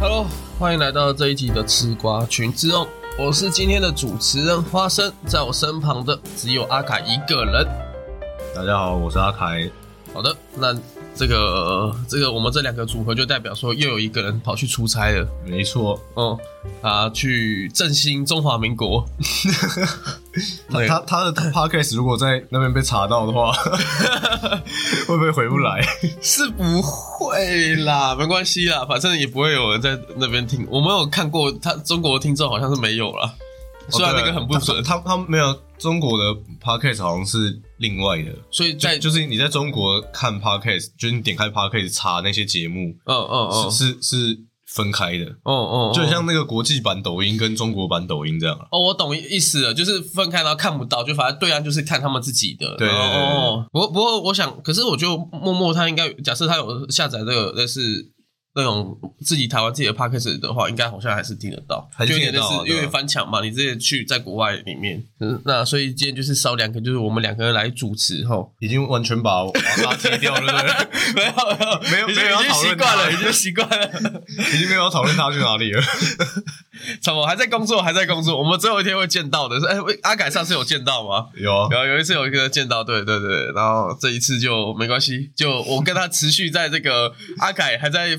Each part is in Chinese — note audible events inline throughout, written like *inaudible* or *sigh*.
Hello，欢迎来到这一集的吃瓜群之哦，我是今天的主持人花生，在我身旁的只有阿凯一个人。大家好，我是阿凯。好的，那这个这个我们这两个组合就代表说又有一个人跑去出差了，没错，哦，啊，去振兴中华民国。*laughs* 他他他的 podcast 如果在那边被查到的话，*laughs* 会不会回不来？是不会啦，没关系啦，反正也不会有人在那边听。我没有看过他中国的听众好像是没有啦，虽然那个很不准，他他没有中国的 podcast 好像是另外的，所以在就是你在中国看 podcast，就是你点开 podcast 查那些节目，嗯嗯嗯，是是是分开的，哦哦，就很像那个国际版抖音跟中国版抖音这样啊。哦，我懂意思了，就是分开然后看不到，就反正对岸就是看他们自己的。对对哦，不过不过我想，可是我就默默他应该假设他有下载这个类似那种自己台湾自己的 podcast 的话，应该好像还是听得到，还是就有点听得到因为翻墙嘛，你之前去在国外里面，嗯，那所以今天就是少两个，就是我们两个人来主持吼。已经完全把他踢掉了，对不对？*laughs* 没有没有没有已经习惯了，已经习惯了。已经没有讨论他去哪里了。*laughs* 什么还在工作，还在工作。我们最后一天会见到的。是哎，喂阿凯上次有见到吗？有啊，然后有一次有一个见到，对对对，然后这一次就没关系，就我跟他持续在这个阿凯还在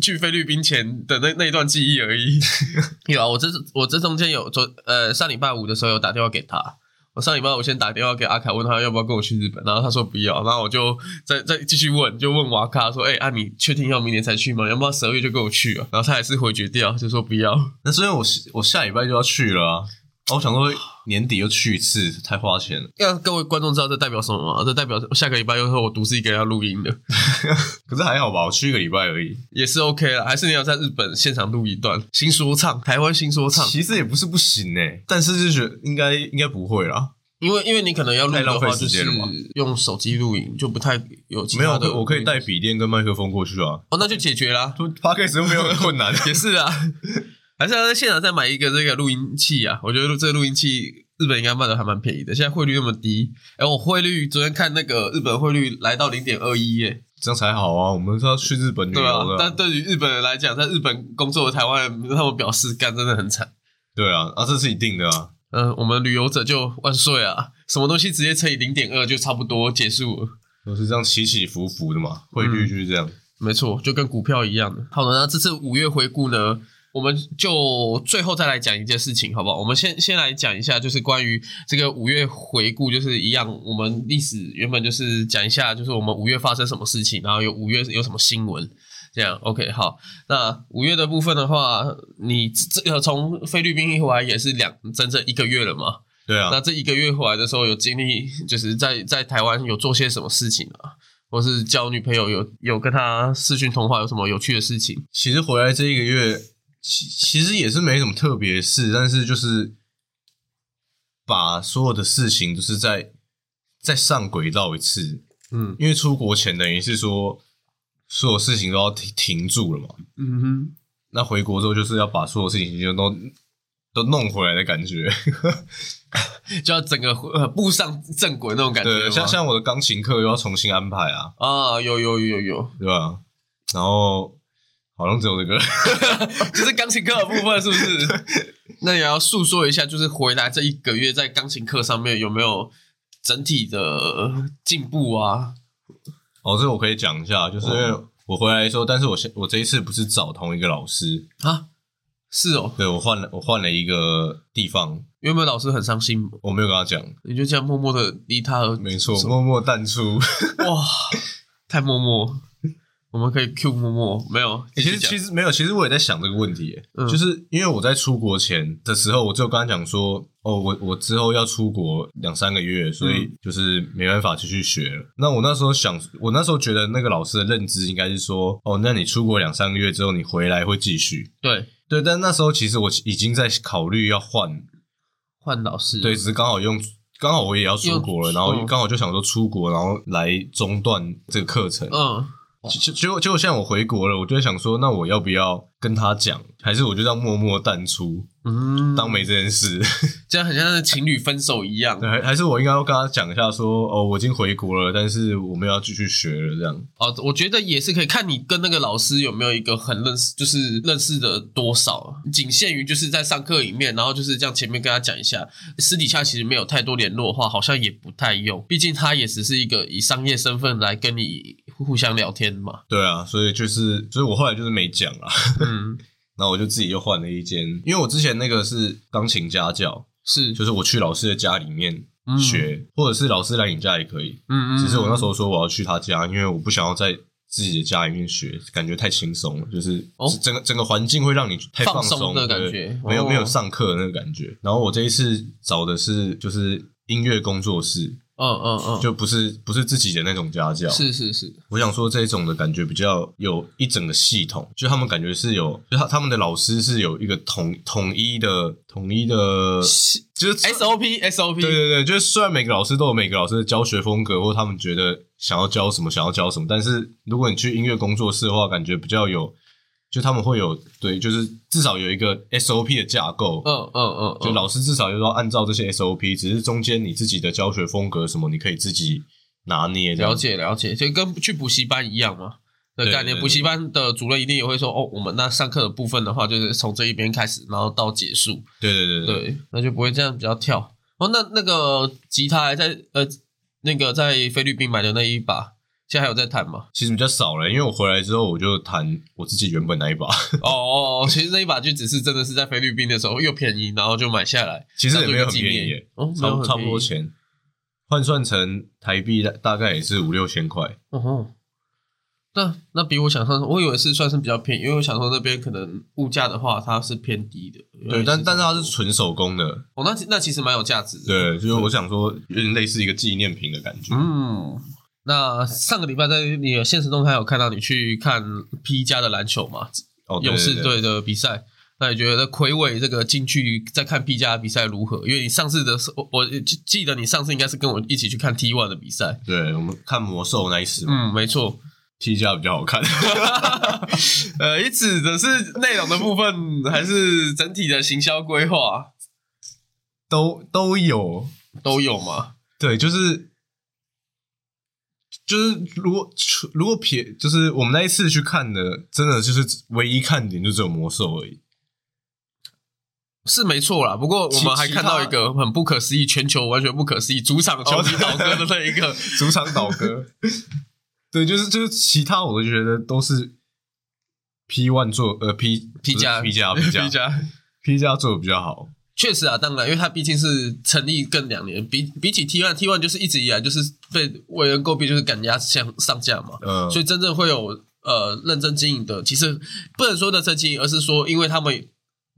去菲律宾前的那那一段记忆而已。*laughs* 有啊，我这我这中间有昨呃上礼拜五的时候有打电话给他。我上礼拜我先打电话给阿凯，问他要不要跟我去日本，然后他说不要，然后我就再再继续问，就问瓦卡说，哎、啊你确定要明年才去吗？要不要十二月就跟我去啊？然后他还是回绝掉，就说不要。那所以我我下礼拜就要去了啊。啊我想说年底又去一次，太花钱了。让各位观众知道这代表什么吗？这代表下个礼拜又是我独自一个人要录音的。*laughs* 可是还好吧，我去一个礼拜而已。也是 OK 了，还是你要在日本现场录一段新说唱，台湾新说唱，其实也不是不行诶、但是就觉得应该应该不会啦。因为因为你可能要录太浪费的话，就是用手机录影，就不太有其没有，的。我可以带笔电跟麦克风过去啊。哦，那就解决啦。*laughs* 就 podcast 没有很困难。*laughs* 也是啊，还是要在现场再买一个这个录音器啊。我觉得这个录音器日本应该卖的还蛮便宜的，现在汇率那么低。哎，我汇率昨天看那个日本汇率来到零点二一耶，这样才好啊！我们是要去日本旅对啊游。的啊。但对于日本人来讲，在日本工作的台湾人，他们表示干真的很惨。对啊，啊，这是一定的啊。嗯、我们旅游者就万岁啊！什么东西直接乘以零点二就差不多结束了。都是这样起起伏伏的嘛，汇率就是这样。没错，就跟股票一样的。好的，那这次五月回顾呢，我们就最后再来讲一件事情，好不好？我们先先来讲一下，就是关于这个五月回顾，就是一样，我们历史原本就是讲一下，就是我们五月发生什么事情，然后有五月有什么新闻。这样，OK，好。那五月的部分的话，你这个从菲律宾一回来也是两整整一个月了嘛？对啊，那这一个月回来的时候，有经历就是在在台湾有做些什么事情啊？或是交女朋友有有跟他视讯通话，有什么有趣的事情？其实回来这一个月，其其实也是没什么特别事，但是就是把所有的事情都是在再上轨道一次。嗯因为出国前等于是说所有事情都要停停住了嘛，嗯哼，那回国之后就是要把所有事情就都都弄回来的感觉。*laughs* 就要整个呃步上正轨那种感觉吗。对，像像我的钢琴课又要重新安排啊，啊，有有有有有，对吧？然后好像只有这个，*laughs* 就是钢琴课的部分，是不是？*laughs* 那也要诉说一下，就是回来这一个月在钢琴课上面有没有整体的进步啊？哦，这个我可以讲一下，就是因为我回来的时候，但是我现我这一次不是找同一个老师，啊，是哦，对我换了我换了一个地方，原本老师很伤心，我没有跟他讲，你就这样默默的离他而没错，默默淡出。哇，*laughs* 太默默，我们可以 Q 默默，没有，欸其实实其实没有，其实我也在想这个问题就是因为我在出国前的时候，我就跟他讲说，哦，我我之后要出国两三个月，所以就是没办法继续学了。那我那时候想，我那时候觉得那个老师的认知应该是说，哦，那你出国两三个月之后，你回来会继续。对对，但那时候其实我已经在考虑要换，换老师，对，只是刚好用。刚好我也要出国了，然后嗯刚好就想说出国，然后来中断这个课程。嗯结结果结果现在我回国了，我就在想说，那我要不要跟他讲，还是我就这样默默淡出，嗯，当没这件事？*laughs* 这样很像是情侣分手一样对，还还是我应该要跟他讲一下说，哦，我已经回国了，但是我们要继续学了，这样。哦。我觉得也是可以看你跟那个老师有没有一个很认识，就是认识的多少，仅限于就是在上课里面，然后就是这样前面跟他讲一下，私底下其实没有太多联络的话，好像也不太用，毕竟他也只是一个以商业身份来跟你互相聊天嘛。对啊，所以就是，所以我后来就是没讲啊。嗯，*laughs* 然后我就自己又换了一间，因为我之前那个是钢琴家教，是，就是我去老师的家里面嗯学，或者是老师来你家也可以。嗯嗯，只是我那时候说我要去他家，因为我不想要在自己的家里面学，感觉太轻松了，就是哦整个整个环境会让你太放松松的感对觉没有哦没有上课的那个感觉。然后我这一次找的是就是音乐工作室，嗯嗯嗯，就不是不是自己的那种家教，是是是，我想说这种的感觉比较有一整个系统，就他们感觉是有，就他他们的老师是有一个统统一的统一的，就是 SOP SOP，对对对，就是虽然每个老师都有每个老师的教学风格，或他们觉得想要教什么想要教什么，但是如果你去音乐工作室的话，感觉比较有，就他们会有对，就是至少有一个 SOP 的架构，嗯嗯嗯，就老师至少就是要按照这些 SOP，只是中间你自己的教学风格什么，你可以自己拿捏了解了解，就跟去补习班一样嘛。的概念，补习班的主任一定也会说，哦，我们那上课的部分的话，就是从这一边开始，然后到结束，对对对对。对，那就不会这样比较跳。哦，那那个吉他还在呃，那个在菲律宾买的那一把，现在还有在弹吗？其实比较少了，因为我回来之后我就弹我自己原本那一把，*laughs* 哦哦，哦，其实那一把就只是真的是在菲律宾的时候又便宜，然后就买下来，其实也没有很便宜差差不。多钱，换算成台币大大概也是五六千块。哦吼，那那比我想象中，我以为是算是比较便宜，因为我想说那边可能物价的话它是偏低的。对，但但是它是纯纯手工的，哦，那那其实蛮有价值的。对，就是我想说有点类似一个纪念品的感觉。嗯，那上个礼拜在你的现实动态有看到你去看 P 加的篮球嘛？哦，勇士队的比赛。那你觉得魁伟这个进去再看 P 加的比赛如何？因为你上次的时候，我我记记得你上次应该是跟我一起去看 T one 的比赛。对，我们看魔兽那一次嗯，没错。，T 加比较好看。*laughs* 呃，你指的是内容的部分，还是整体的行销规划都都有，都有吗？对，就是就是如果如果撇，就是我们那一次去看的，真的就是唯一看点就只有魔兽而已。是没错啦，不过我们还看到一个很不可思议，全球完全不可思议，主场球迷倒戈的那一个。*laughs* 主场倒戈。对，就是就是其他我都觉得都是 P one 做呃 P P 加 P 加 P 加 *laughs* P 加，P 加做的比较好。确实啊，当然，因为它毕竟是成立更两年，比比起 T one T one 就是一直以来就是被为人诟病，就是赶鸭子上架嘛，嗯，所以真正会有呃认真经营的，其实不能说认真经营，而是说因为他们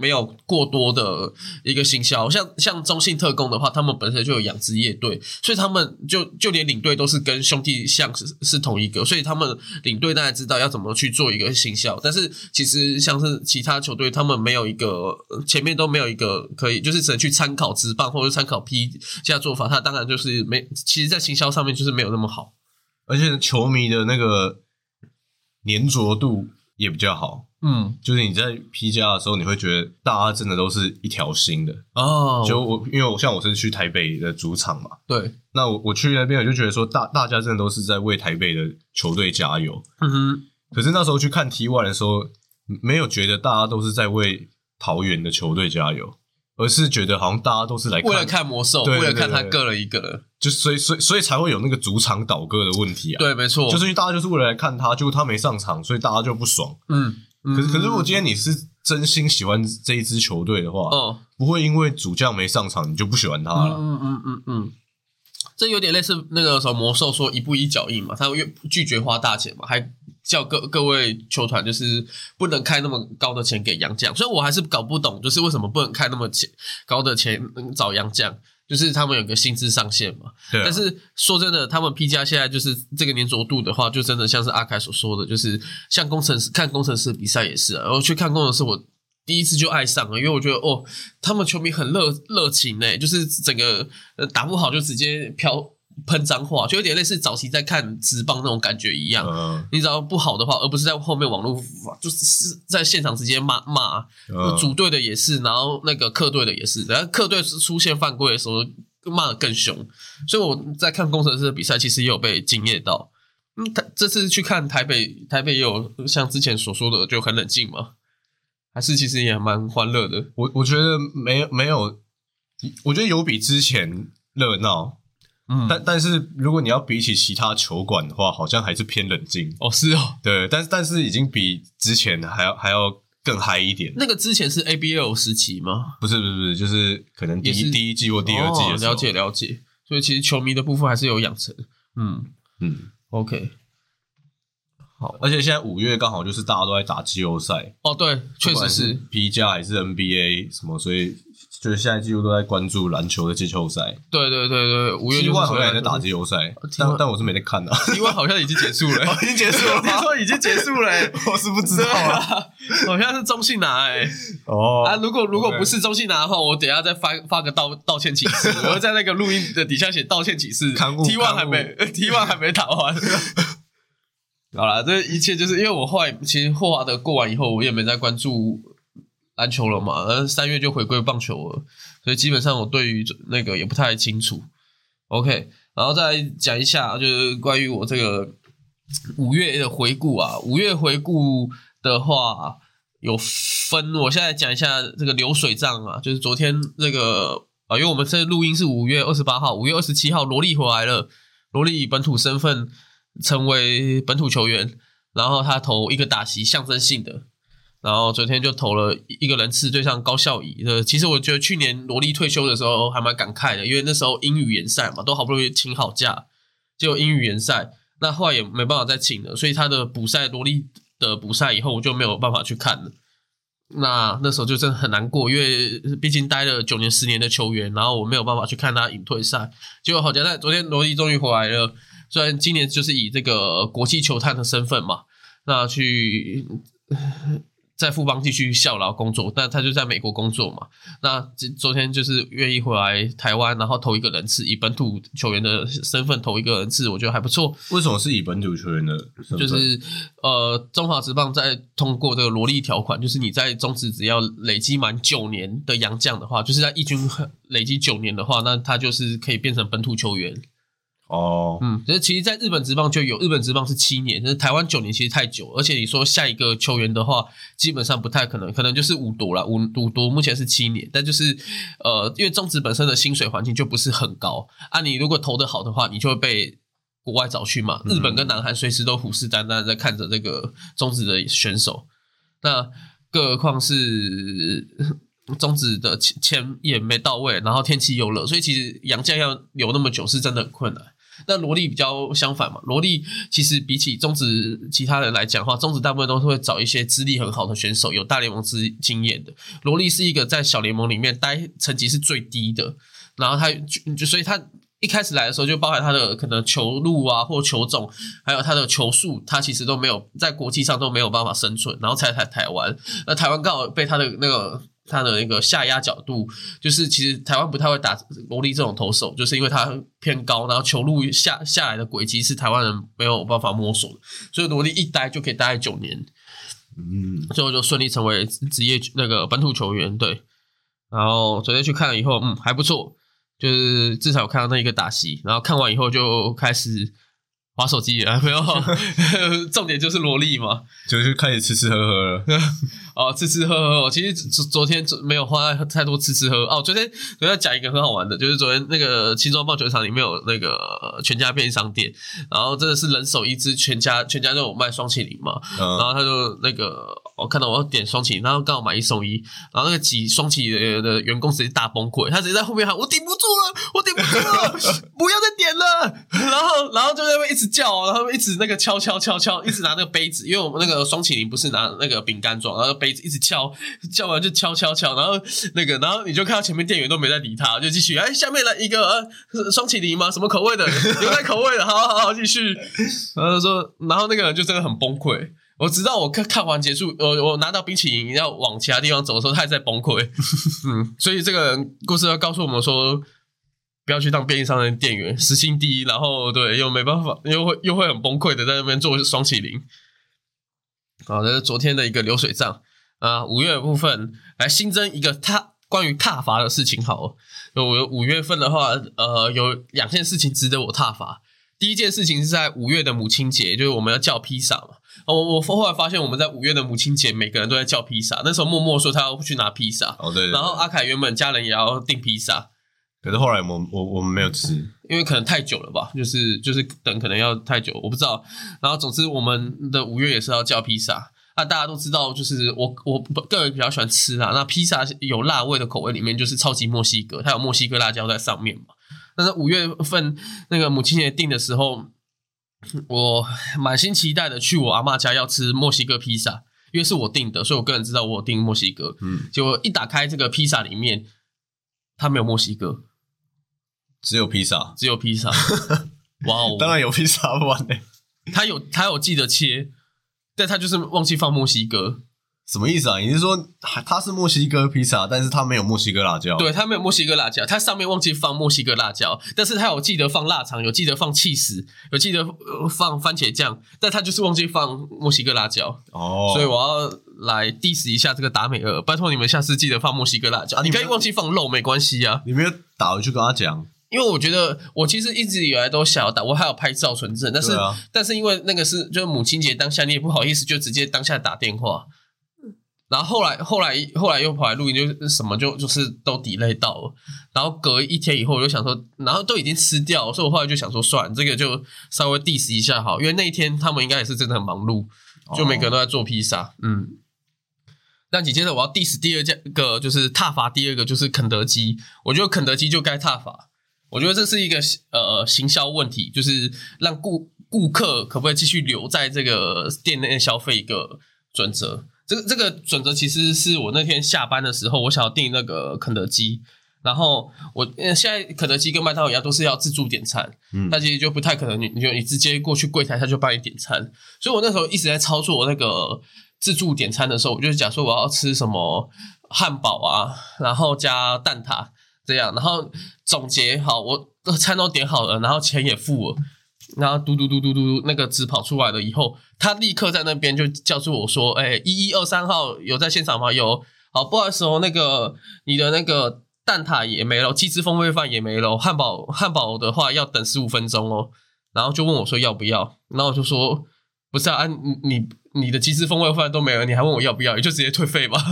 没有过多的一个行销，像像中信特工的话，他们本身就有养殖业队，所以他们就就连领队都是跟兄弟像是是同一个，所以他们领队大概知道要怎么去做一个行销，但是其实像是其他球队，他们没有一个前面都没有一个可以，就是只能去参考职棒或者参考 P 加做法，他当然就是没，其实在行销上面就是没有那么好。而且球迷的那个粘着度也比较好。嗯，就是你在 P 加的时候，你会觉得大家真的都是一条心的。哦，就我，因为我像我是去台北的主场嘛，对，那我我去那边我就觉得说大大家真的都是在为台北的球队加油。嗯哼。可是那时候去看 T one 的时候，没有觉得大家都是在为桃园的球队加油，而是觉得好像大家都是来为了看魔兽，为了看他对对个人一个人，就所以所以所以才会有那个主场倒戈的问题啊。，对，没错，就是因为大家就是为了来看他，结果他没上场，所以大家就不爽。嗯，嗯可是可是如果今天你是真心喜欢这一支球队的话，哦，不会因为主将没上场你就不喜欢他了。嗯嗯嗯嗯，这有点类似那个什么魔兽说一步一脚印嘛，他又拒绝花大钱嘛，还叫各各位球团就是不能开那么高的钱给杨将，所以我还是搞不懂，就是为什么不能开那么钱高的钱嗯找杨将。就是他们有个薪资上限嘛，对啊、但是说真的，他们 P 加现在就是这个粘着度的话，就真的像是阿凯所说的，就是像工程师看工程师比赛也是啊，然后去看工程师，我第一次就爱上了，因为我觉得哦，他们球迷很热热情呢，就是整个呃打不好就直接飘喷脏话，就有点类似早期在看直棒那种感觉一样。嗯。你只要不好的话，而不是在后面网络就是是在现场直接骂骂，嗯。主队的也是，然后那个客队的也是，然后客队是出现犯规的时候骂的更凶，所以我在看工程师的比赛，其实也有被惊艳到。嗯，他这次去看台北，台北也有像之前所说的就很冷静嘛，还是其实也蛮欢乐的。我我觉得没有没有，我觉得有比之前热闹，嗯，但但是如果你要比起其他球馆的话，好像还是偏冷静。哦是哦，对，但是但是已经比之前还要还要更嗨一点。那个之前是 ABL 时期吗？不是不是不是，就是可能第也是一第一季或第二季的时候。哦了解了解，所以其实球迷的部分还是有养成。嗯嗯，，OK，好而且现在五月刚好就是大家都在打季后赛，哦对，确不管实是。P 加还是 NBA 什么，所以就是现在几乎都在关注篮球的季后赛。对对对对，五月是 one 好像也在打季后赛，但但我是没在看的。T one 好像已经结束了、*laughs* 已经结束了吗听 *laughs* 说已经结束了、欸，*laughs* 我是不知道啊。啊，好像是中信拿哎、哦啊，如果如果不是中信拿的话，我等一下再发发个道道歉启事，我会在那个录音的底下写道歉启事。T one 还没 T one 还没打完。好啦，这一切就是因为我后来其实霍华德过完以后，我也没再关注篮球了嘛，然后三月就回归棒球了，所以基本上我对于那个也不太清楚。OK，然后再讲一下，就是关于我这个五月的回顾啊，五月回顾的话有分，我现在讲一下这个流水账啊，就是昨天那个啊，因为我们这录音是五月二十八号，五月二十七号罗莉回来了，罗莉以本土身份成为本土球员，然后他投一个打席，象征性的。然后昨天就投了一个人次对上高孝仪的。其实我觉得去年罗莉退休的时候还蛮感慨的，因为那时候英语联赛嘛，都好不容易请好假，结果英语联赛那后来也没办法再请了，所以他的补赛罗莉的补赛以后我就没有办法去看了。那那时候就真的很难过，因为毕竟待了九年、十年的球员，然后我没有办法去看他引退赛。结果好在昨天罗莉终于回来了，虽然今年就是以这个国际球探的身份嘛，那去在富邦继续效劳工作，但他就在美国工作嘛。那昨昨天就是愿意回来台湾，然后投一个人次，以本土球员的身份投一个人次，我觉得还不错。为什么是以本土球员的身份？就是呃，中华职棒在通过这个萝莉条款，就是你在中职只要累积满九年的洋将的话，就是在一军累积九年的话，那他就是可以变成本土球员。哦，嗯，可是其实，在日本职棒就有，日本职棒是七年，但是台湾九年其实太久，而且你说下一个球员的话，基本上不太可能，可能就是五夺了，五五夺目前是七年，但就是呃，因为中职本身的薪水环境就不是很高啊，你如果投的好的话，你就会被国外找去嘛，日本跟南韩随时都虎视眈眈在看着这个中职的选手，那更何况是中职的钱钱也没到位，然后天气又热，所以其实杨将要留那么久是真的很困难。那罗莉比较相反嘛，罗莉其实比起中职其他人来讲的话，中职大部分都是会找一些资历很好的选手，有大联盟之经验的。罗莉是一个在小联盟里面待成绩是最低的，然后他就就所以他一开始来的时候就包含他的可能球路啊或球种，还有他的球速，他其实都没有在国际上都没有办法生存，然后才来台湾。那台湾刚好被他的那个。他的那个下压角度，就是其实台湾不太会打罗莉这种投手，就是因为他偏高，然后球路下下来的轨迹是台湾人没有办法摸索的，所以罗莉一待就可以待九年，嗯，最后就顺利成为职业那个本土球员。对，然后昨天去看了以后，嗯，还不错，就是至少有看到那一个打戏，然后看完以后就开始划手机啊，没有，*laughs* 重点就是萝莉嘛，就是开始吃吃喝喝了。*laughs* 哦，吃吃喝喝，其实昨昨天没有花太多吃吃喝哦。昨天昨天讲一个很好玩的，就是昨天那个青庄棒球场里面有那个全家便利商店，然后真的是人手一支全家，全家都有卖双麒麟嘛，然嗯，后他就那个我看到我要点双麒麟，然后刚好买一送一，然后那个挤双麒麟的员工直接大崩溃，他直接在后面喊我顶不住了，我顶不住了，*laughs* 不要再点了，*laughs* 然后然后就在那边一直叫，然后一直那个敲敲敲敲，一直拿那个杯子，因为我们那个双麒麟不是拿那个饼干装，然后杯子一直敲，叫完就敲敲敲，然后那个然后你就看到前面店员都没在理他，就继续哎下面来一个呃双麒麟吗？什么口味的？*laughs* 牛奶口味的，好好好继续，然后说，然后那个人就真的很崩溃。我直到我看看完结束，我我拿到冰淇淋要往其他地方走的时候，他还在崩溃。*laughs* 嗯，所以这个故事要告诉我们说，不要去当便利商店店员，时薪低，然后对又没办法，又会又会很崩溃的在那边做双麒麟。好，这是昨天的一个流水账啊。五月的部分来新增一个踏关于踏伐的事情。好，我五月份的话，呃，有两件事情值得我踏伐。第一件事情是在五月的母亲节，就是我们要叫披萨嘛。我我后来发现我们在五月的母亲节，每个人都在叫披萨。那时候默默说他要去拿披萨，哦对，然后阿凯原本家人也要订披萨，可是后来我我我们没有吃，因为可能太久了吧，就是就是等可能要太久，我不知道。然后总之我们的五月也是要叫披萨。那大家都知道，就是我我个人比较喜欢吃辣。那披萨有辣味的口味里面，就是超级墨西哥，它有墨西哥辣椒在上面嘛。但是五月份那个母亲节订的时候。我满心期待的去我阿妈家要吃墨西哥披萨，因为是我订的，所以我个人知道我订墨西哥。嗯，结果一打开这个披萨里面，它没有墨西哥，只有披萨，只有披萨。*laughs* 哇哦，当然有披萨不完嘞。他有他有记得切，但他就是忘记放墨西哥。什么意思啊？你是说它是墨西哥披萨，但是它没有墨西哥辣椒？对，它没有墨西哥辣椒，它上面忘记放墨西哥辣椒，但是它有记得放腊肠，有记得放气死，有记得放番茄酱，但它就是忘记放墨西哥辣椒。哦，所以我要来 diss 一下这个达美尔，拜托你们下次记得放墨西哥辣椒。你可以忘记放肉，没关系啊。你没有打回去跟他讲，因为我觉得我其实一直以来都想要打，我还有拍照存证，但是但是因为那个是就是母亲节当下，你也不好意思就直接当下打电话。然后后来后来后来又跑来录音，就什么就就是都 delay 到了。然后隔一天以后，我就想说，然后都已经吃掉，所以我后来就想说，算这个就稍微 diss 一下好，因为那一天他们应该也是真的很忙碌，就每个人都在做披萨。嗯，那紧接着我要 diss 第二个，就是踏伐第二个就是肯德基。我觉得肯德基就该踏伐，我觉得这是一个呃行销问题，就是让顾顾客可不可以继续留在这个店内消费一个准则。这个这个准则其实是我那天下班的时候，我想要订那个肯德基，然后我现在肯德基跟麦当劳一样，都是要自助点餐，嗯，那其实就不太可能，你你就你直接过去柜台，他就帮你点餐。所以我那时候一直在操作那个自助点餐的时候，我就假说我要吃什么汉堡啊，然后加蛋挞这样，然后总结好，我餐都点好了，然后钱也付了。然后嘟嘟嘟嘟嘟，那个纸跑出来了以后，他立刻在那边就叫住我说：“哎，一一二三号有在现场吗？有。好，不好意思哦，那个你的那个蛋挞也没了，鸡汁风味饭也没了，汉堡汉堡的话要等十五分钟哦。然后就问我说要不要？然后我就说不是啊，你你的鸡翅风味饭都没了，你还问我要不要？也就直接退费吧。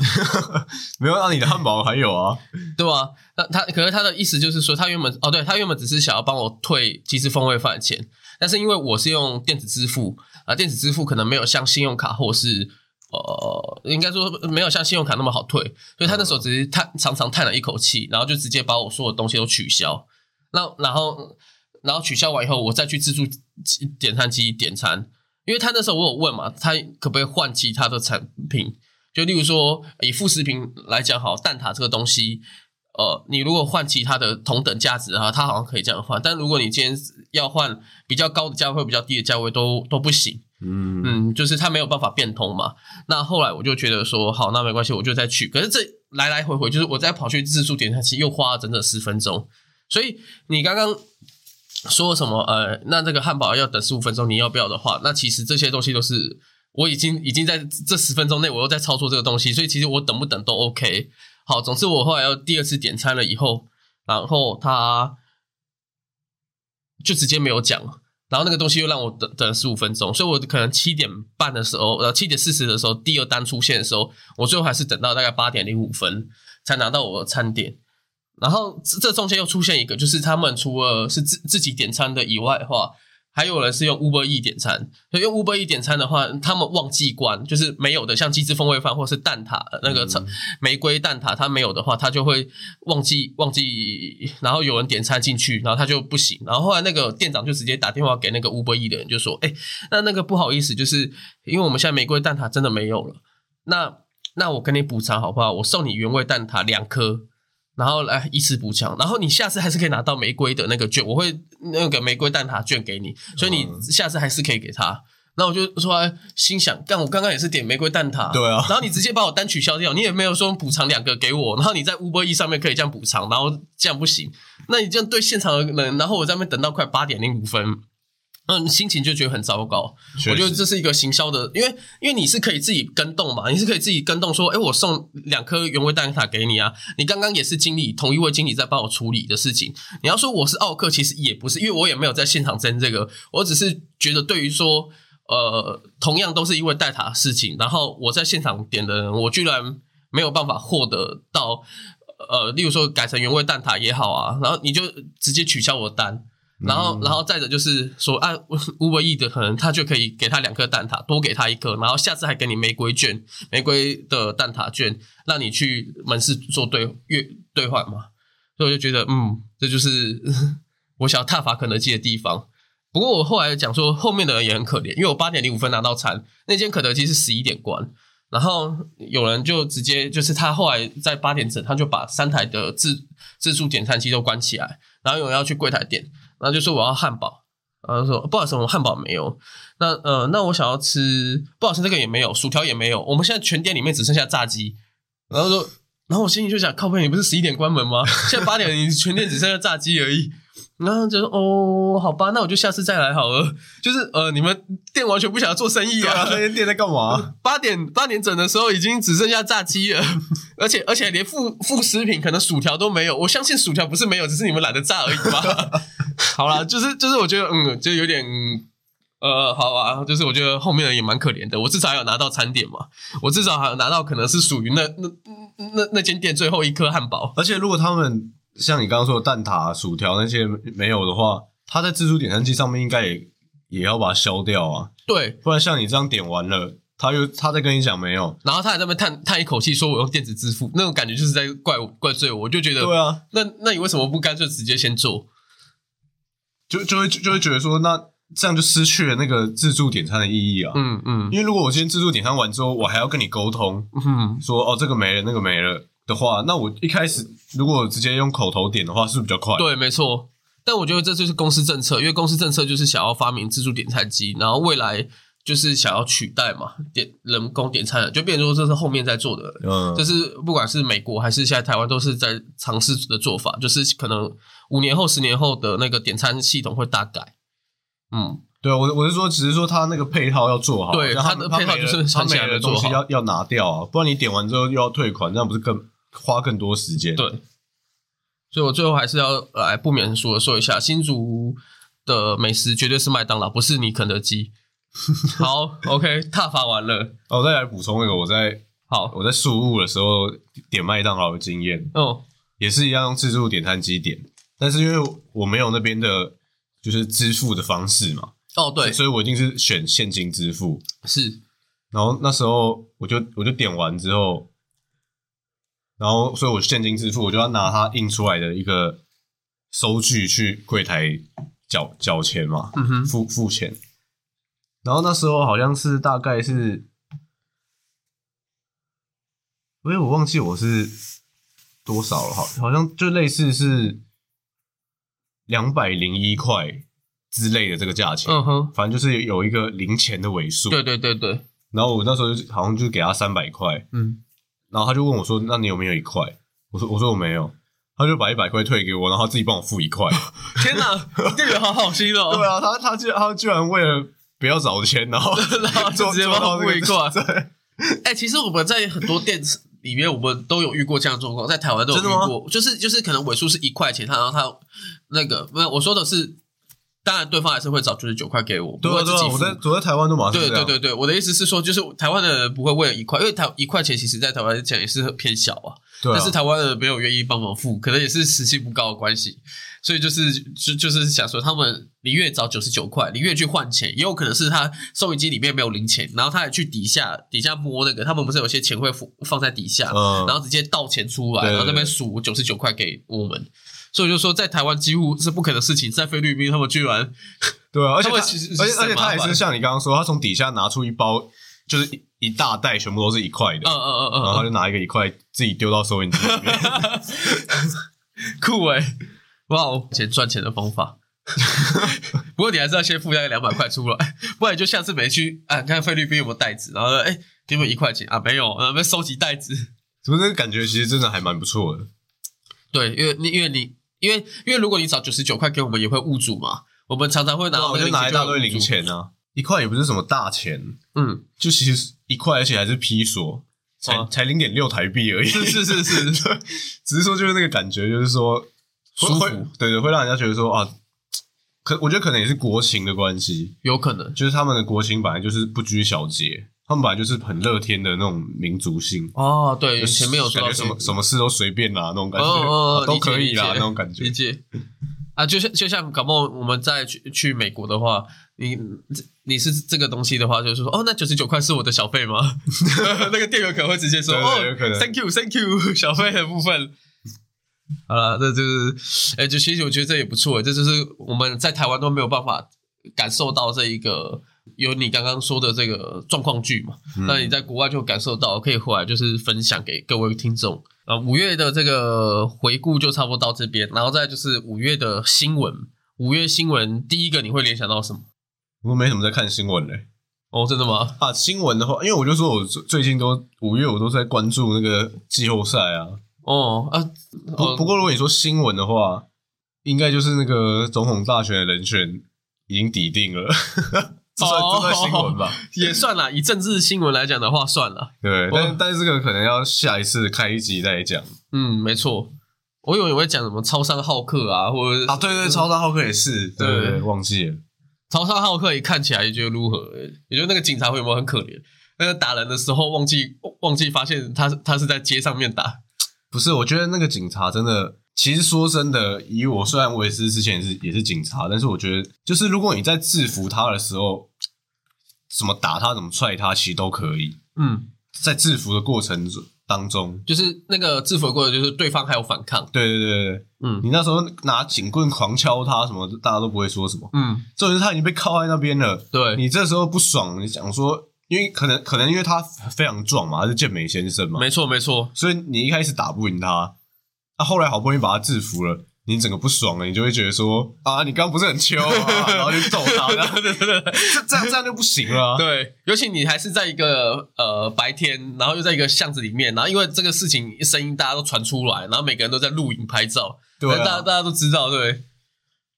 *laughs* 没有，那你的汉堡还有啊？*laughs* 对吧？那他可是他的意思就是说，他原本哦，对他原本只是想要帮我退鸡翅风味饭钱。但是因为我是用电子支付啊，电子支付可能没有像信用卡或是呃，应该说没有像信用卡那么好退，所以他那时候只是叹长长叹了一口气，然后就直接把我所有东西都取消。那然后然后取消完以后，我再去自助点餐机点餐，因为他那时候我有问嘛，他可不可以换其他的产品？就例如说以副食品来讲，好蛋挞这个东西。呃，你如果换其他的同等价值啊，它好像可以这样换。但如果你今天要换比较高的价位、比较低的价位，都都不行。嗯嗯，就是它没有办法变通嘛。那后来我就觉得说，好，那没关系，我就再去。可是这来来回回，就是我再跑去自助点餐机，又花了整整十分钟。所以你刚刚说什么？呃，那这个汉堡要等十五分钟，你要不要的话？那其实这些东西都是我已经已经在这十分钟内，我又在操作这个东西，所以其实我等不等都 OK。好，总之我后来要第二次点餐了以后，然后他就直接没有讲，然后那个东西又让我等等十五分钟，所以我可能七点半的时候，呃七点四十的时候，第二单出现的时候，我最后还是等到大概八点零五分才拿到我的餐点。然后这中间又出现一个，就是他们除了是自自己点餐的以外的话。还有人是用 Uber E 点餐，所以用 Uber E 点餐的话，他们忘记关，就是没有的，像鸡汁风味饭或是蛋挞那个玫瑰蛋挞，它没有的话，他就会忘记忘记，然后有人点餐进去，然后他就不行，然后后来那个店长就直接打电话给那个 Uber E 的人，就说：“哎，那那个不好意思，就是因为我们现在玫瑰蛋挞真的没有了，那那我跟你补偿好不好？我送你原味蛋挞两颗。”然后来以此补强，然后你下次还是可以拿到玫瑰的那个券，我会那个玫瑰蛋挞券给你，所以你下次还是可以给他。然后我就突然心想，干，我刚刚也是点玫瑰蛋挞，对啊然后你直接把我单取消掉，你也没有说补偿两个给我，然后你在 Uber E 上面可以这样补偿，然后这样不行，那你这样对现场的人，然后我在那边等到快八点零五分。嗯，心情就觉得很糟糕。我觉得这是一个行销的，因为因为你是可以自己跟动嘛，你是可以自己跟动说，哎，我送两颗原味蛋挞给你啊。你刚刚也是经理，同一位经理在帮我处理的事情。你要说我是奥克，其实也不是，因为我也没有在现场争这个，我只是觉得对于说，呃，同样都是因为蛋挞的事情，然后我在现场点的人，我居然没有办法获得到，呃，例如说改成原味蛋挞也好啊，然后你就直接取消我的单。然后，然后再者就是说，按 Uber E 的可能他就可以给他两颗蛋挞，多给他一颗，然后下次还给你玫瑰券，玫瑰的蛋挞券，让你去门市做兑月兑换嘛。所以我就觉得，嗯，这就是 *laughs* 我想要踏伐肯德基的地方。不过我后来讲说，后面的人也很可怜，因为我八点零五分拿到餐，那间肯德基是十一点关，然后有人就直接就是他后来在八点整，他就把三台的自自助点餐机都关起来，然后有人要去柜台点。然后就说我要汉堡，然后说不好意思，我们汉堡没有。那呃，那我想要吃，不好意思，这个也没有，薯条也没有。我们现在全店里面只剩下炸鸡。然后说，然后我心里就想，靠背，你不是十一点关门吗？现在八点，你全店只剩下炸鸡而已。然后就说哦，好吧，那我就下次再来好了。就是呃，你们店完全不想要做生意啊，那间店在干嘛？八点八点整的时候，已经只剩下炸鸡了，而且而且连副副食品可能薯条都没有。我相信薯条不是没有，只是你们懒得炸而已吧。*laughs* 好啦，就是就是，我觉得嗯，就有点呃，好啊，就是我觉得后面人也蛮可怜的。我至少还有拿到餐点嘛，我至少还有拿到可能是属于那那那那间店最后一颗汉堡。而且如果他们像你刚刚说的蛋挞、薯条那些没有的话，他在自助点餐机上面应该也也要把它消掉啊，对，不然像你这样点完了，他又他在跟你讲没有，然后他还在那边叹叹一口气，说我用电子支付，那种感觉就是在怪我怪罪我，我就觉得对啊，那那你为什么不干脆直接先做？就就会就会觉得说，那这样就失去了那个自助点餐的意义啊。嗯嗯因为如果我今天自助点餐完之后，我还要跟你沟通，嗯，说哦这个没了那个没了的话，那我一开始如果直接用口头点的话，是不是比较快？对，没错。但我觉得这就是公司政策，因为公司政策就是想要发明自助点餐机，然后未来就是想要取代嘛，点人工点餐，就变成说这是后面在做的。嗯，这是不管是美国还是现在台湾都是在尝试的做法，就是可能五年后、十年后的那个点餐系统会大改。嗯，对啊，我我是说，只是说他那个配套要做好，对像他他的配套就是他没很显然的东西要要拿掉啊，不然你点完之后又要退款，这样不是更花更多时间？对。所以我最后还是要来不免说说一下，新竹的美食绝对是麦当劳，不是你肯德基。*laughs* 好，OK，踏伐完了。哦，我再来补充一个，我在好，我在宿务的时候点麦当劳的经验，哦，也是一样用自助点餐机点，但是因为我没有那边的，就是支付的方式嘛，哦，对，所以我一定是选现金支付。是，然后那时候我就我就点完之后，然后所以我现金支付，我就要拿它印出来的一个收据去柜台缴缴钱嘛，嗯哼，付付钱。然后那时候好像是大概是，因为我忘记我是多少了，好好像就类似是两百零一块之类的这个价钱，嗯哼，反正就是有一个零钱的尾数。对对对对，然后我那时候就好像就给他三百块，嗯，然后他就问我说：“那你有没有一块？”我说：“我说我没有。”他就把一百块退给我，然后自己帮我付一块。*laughs* 天哪，店员好好心哦，*laughs* 对啊，他他居然他居然为了不要找钱，然后 *laughs* 然后就直接帮我付一块。对，*laughs* 哎、其实我们在很多店里面，我们都有遇过这样的状况，在台湾都有遇过，就是就是可能尾数是一块钱，他然后他那个不是我说的是，当然对方还是会找九十九块给我，对啊对啊，不会自己付我在我在台湾都马上对对对对，我的意思是说，就是台湾的人不会为了一块，因为台一块钱其实在台湾讲也是偏小啊，但是台湾的人没有愿意帮忙付，可能也是时薪不高的关系，所以就是就就是想说，他们宁愿找九十九块，宁愿去换钱，也有可能是他收银机里面没有零钱，然后他也去底下底下摸那个，他们不是有些钱会放放在底下，嗯然后直接倒钱出来，然后那边数九十九块给我们。所以我就说，在台湾几乎是不可能的事情，在菲律宾他们居然对啊，而且他而且而且他也是像你刚刚说，他从底下拿出一包，就是一一大袋，全部都是一块的，嗯嗯嗯嗯然后就拿一个一块自己丢到收银机里面。嗯，酷哎、哇哦，钱赚钱的方法。*laughs* 不过你还是要先付那个两百块出来，*laughs* 不然你就下次没去啊，看菲律宾有没有袋子，然后哎，给我一块钱啊，没有，呃，被收集袋子。是不是感觉其实真的还蛮不错的？对，因为你因为你因为因为如果你找九十九块给我们，也会误主嘛。我们常常会拿到我就拿一大堆零钱啊，一块也不是什么大钱，嗯，就其实一块，而且还是批索，才、哦才零点六台币而已。是是是是，*laughs* 只是说就是那个感觉，就是说舒服对对，会让人家觉得说啊，可我觉得可能也是国情的关系，有可能就是他们的国情本来就是不拘小节，他们本来就是很乐天的那种民族性。哦。对，就是前面有什么什么事都随便啦，那种感觉，哦哦哦啊都可以啦，那种感觉理。解啊，就像就像搞不好我们再去去美国的话，你你是这个东西的话，就是说哦，那九十九块是我的小费吗？*laughs* 那个店员可能会直接说 *laughs* 对哦对有可能，Thank you，Thank you，小费的部分。好了，这就是，哎、就其实我觉得这也不错，这就是我们在台湾都没有办法感受到这一个有你刚刚说的这个状况剧嘛。嗯那你在国外就感受到，可以回来就是分享给各位听众。啊，五月的这个回顾就差不多到这边，然后再就是五月的新闻。五月新闻第一个你会联想到什么？我没什么在看新闻嘞。哦，真的吗？啊，新闻的话，因为我就说我最最近都五月我都在关注那个季后赛啊。哦啊，不哦不过如果你说新闻的话，应该就是那个总统大选的人选已经抵定了，*laughs* 这算这算新闻吧？也算啦，以政治新闻来讲的话，算了。对，哦但但是这个可能要下一次开一集再讲嗯，没错。我以为你会讲什么超商好客啊，或者啊。对对，超大浩克也是，对对对对，忘记了。超商好客，一看起来也觉得如何？也觉得那个警察会有没有很可怜？那个打人的时候忘记忘记发现他他是在街上面打，不是，我觉得那个警察真的，其实说真的，以我虽然我也是之前也是也是警察，但是我觉得，就是如果你在制服他的时候，怎么打他，怎么踹他，其实都可以。嗯，在制服的过程当中，就是那个制服的过程，就是对方还有反抗，对对对对，嗯。你那时候拿警棍狂敲他什么，大家都不会说什么。嗯，重点是他已经被铐在那边了，对，你这时候不爽，你想说，因为可能可能因为他非常壮嘛，他是健美先生嘛，没错没错，所以你一开始打不赢他，那、后来好不容易把他制服了，你整个不爽了，你就会觉得说啊，你刚刚不是很秋啊，*laughs* 然后就揍他，然后对对对对。这这样这样就不行了啊、对，尤其你还是在一个呃白天，然后又在一个巷子里面，然后因为这个事情声音大家都传出来，然后每个人都在录影拍照，对啊，大家大家都知道，对，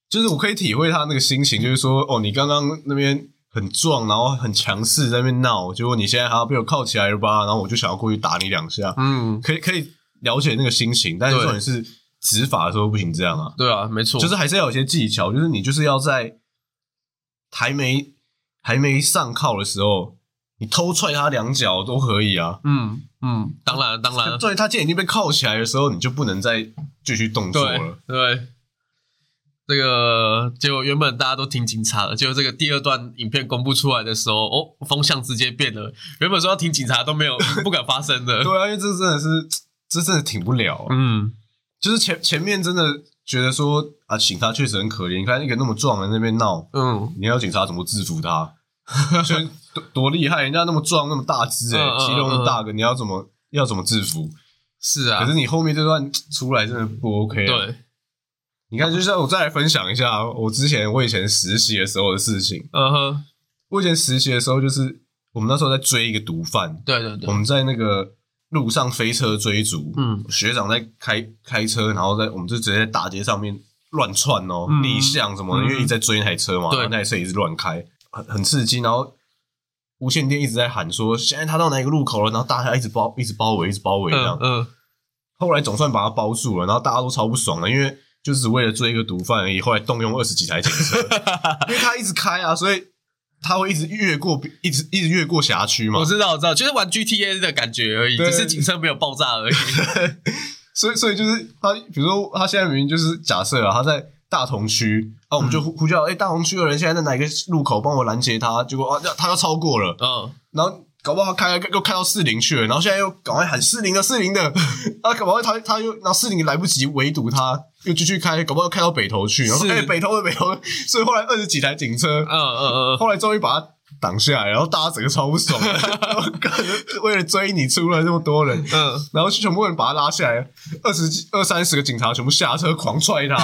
就是我可以体会他那个心情，就是说哦，你刚刚那边很壮，然后很强势在那边闹，结果你现在还要被我铐起来了吧？然后我就想要过去打你两下，嗯，可以可以了解那个心情，但是对。重点是执法的时候不行这样啊，对啊，没错，就是还是要有些技巧，就是你就是要在还没还没上铐的时候，你偷踹他两脚都可以啊。嗯嗯，当然当然，*laughs* 对他既然已经被铐起来的时候，你就不能再继续动作对了。对，这个结果原本大家都挺警察的，结果这个第二段影片公布出来的时候，哦，风向直接变了。原本说要挺警察都没有 *laughs* 不敢发声的。对啊，因为这真的是这真的挺不了啊、嗯，就是前前面真的觉得说啊，警察确实很可怜，你看一个那么壮的那边闹，嗯你要警察怎么制服他？多多厉害，人家那么壮那么大只哎、嗯嗯肌肉那么大个，你要怎么要怎么制服？是啊，可是你后面这段出来真的不 OK 啊。对，你看，就像我再来分享一下我之前我以前实习的时候的事情。嗯哼，我以前实习的时候，就是我们那时候在追一个毒贩，对对对，我们在那个路上飞车追逐，嗯学长在开开车，然后在我们就直接在大街上面乱窜哦，嗯逆向什么的，嗯因为一直在追那台车嘛，对然后那台车一直乱开，很很刺激。然后无线电一直在喊说，现在他到哪一个路口了，然后大家一直包一直包围，一直包围这样嗯。嗯，后来总算把他包住了，然后大家都超不爽了，因为就只为了追一个毒贩而已。后来动用二十几台警车，*laughs* 因为他一直开啊，所以他会一直越过，一直一直越过辖区嘛我。知道我知道，就是玩 GTA 的感觉而已，对只是警车没有爆炸而已。*laughs* 所以所以就是他，比如说他现在明明就是假设啊，他在大同区啊，我们就呼呼叫，哎、大同区的人现在在哪个路口帮我拦截他？结果啊，他要超过了，嗯，然后搞不好开又开到四零去了，然后现在又赶快喊四零的四零的，*laughs* 啊，搞不好他他又然后四零来不及围堵他，又继续开，搞不好又开到北头去，然后哎、北头的北头，所以后来二十几台警车，嗯嗯嗯，后来终于把他挡下来，然后大家整个超不爽。*laughs* *laughs* 为了追你出了那么多人，嗯，然后全部人把他拉下来，二十几二三十个警察全部下车狂踹他，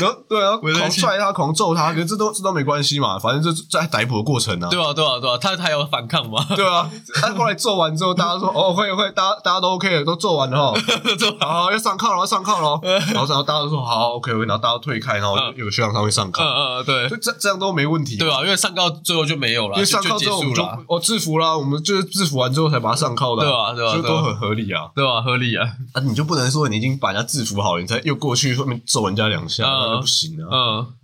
然后对啊，狂踹他，狂揍他，可是这都这都没关系嘛，反正这在逮捕的过程啊。对啊，对啊，对啊，他还有反抗吗？对啊，他后来揍完之后，大家说哦会会，大家大家都 OK 了，都揍完了哈，*laughs* 就好要上铐了，要上铐了，*laughs* 然后然后大家都说好 OK，然后大家都退开，然后嗯。有个学长他会上铐，嗯嗯，对。就这这样都没问题，对啊，因为上铐最后就没有了，因为上铐之后我们就束了，哦制服了，我们就是制服完之后才把他上铐的，对啊对啊就都很合理啊。对吧？合理啊，啊，你就不能说你已经把人家制服好了，你才又过去后面揍人家两下，嗯那就不行啊。嗯，